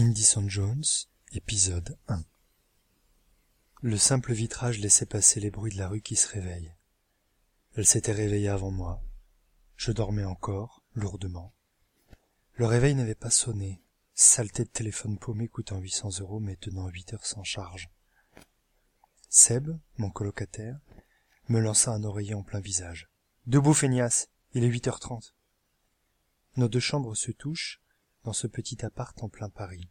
Indison Jones, épisode 1 Le simple vitrage laissait passer les bruits de la rue qui se réveille. Elle s'était réveillée avant moi. Je dormais encore, lourdement. Le réveil n'avait pas sonné. Saleté de téléphone paumé coûtant 800 euros mais tenant 8 heures sans charge. Seb, mon colocataire, me lança un oreiller en plein visage. Debout, feignasse, il est 8h30. Nos deux chambres se touchent, dans ce petit appart en plein Paris.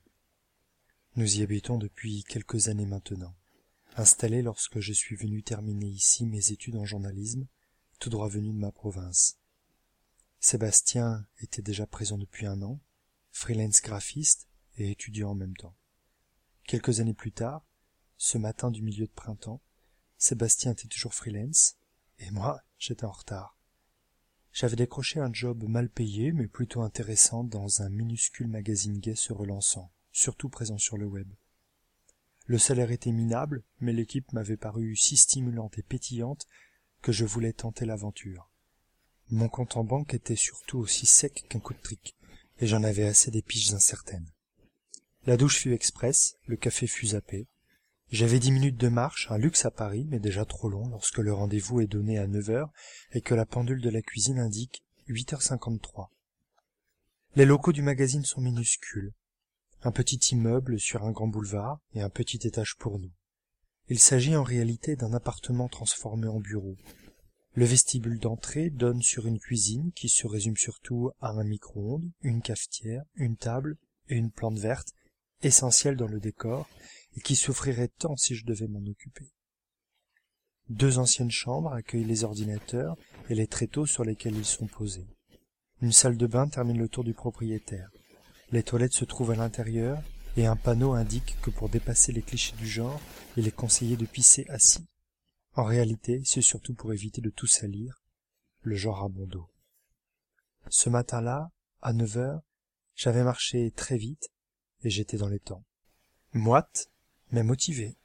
Nous y habitons depuis quelques années maintenant, installés lorsque je suis venu terminer ici mes études en journalisme, tout droit venu de ma province. Sébastien était déjà présent depuis un an, freelance graphiste et étudiant en même temps. Quelques années plus tard, ce matin du milieu de printemps, Sébastien était toujours freelance, et moi, j'étais en retard. J'avais décroché un job mal payé, mais plutôt intéressant dans un minuscule magazine gay se relançant, surtout présent sur le web. Le salaire était minable, mais l'équipe m'avait paru si stimulante et pétillante que je voulais tenter l'aventure. Mon compte en banque était surtout aussi sec qu'un coup de trick, et j'en avais assez des piges incertaines. La douche fut express, le café fut zappé, j'avais dix minutes de marche, un luxe à Paris, mais déjà trop long lorsque le rendez-vous est donné à neuf heures et que la pendule de la cuisine indique huit heures cinquante-trois. Les locaux du magazine sont minuscules. Un petit immeuble sur un grand boulevard et un petit étage pour nous. Il s'agit en réalité d'un appartement transformé en bureau. Le vestibule d'entrée donne sur une cuisine qui se résume surtout à un micro-ondes, une cafetière, une table et une plante verte, essentielle dans le décor, et qui souffrirait tant si je devais m'en occuper. Deux anciennes chambres accueillent les ordinateurs et les tréteaux sur lesquels ils sont posés. Une salle de bain termine le tour du propriétaire. Les toilettes se trouvent à l'intérieur et un panneau indique que pour dépasser les clichés du genre, il est conseillé de pisser assis. En réalité, c'est surtout pour éviter de tout salir, le genre dos. Ce matin-là, à neuf heures, j'avais marché très vite j'étais dans les temps. Moite, mais motivé.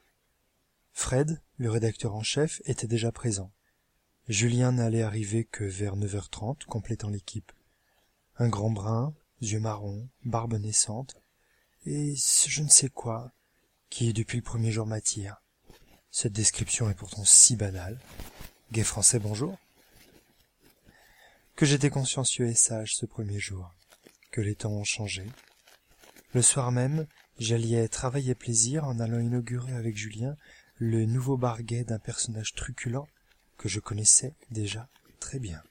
Fred, le rédacteur en chef, était déjà présent. Julien n'allait arriver que vers neuf heures trente, complétant l'équipe. Un grand brun, yeux marrons, barbe naissante, et ce je ne sais quoi, qui depuis le premier jour m'attire. Cette description est pourtant si banale. Gai français, bonjour. Que j'étais consciencieux et sage ce premier jour, que les temps ont changé. Le soir même, J'alliais travail et plaisir en allant inaugurer avec Julien le nouveau bar d'un personnage truculent que je connaissais déjà très bien.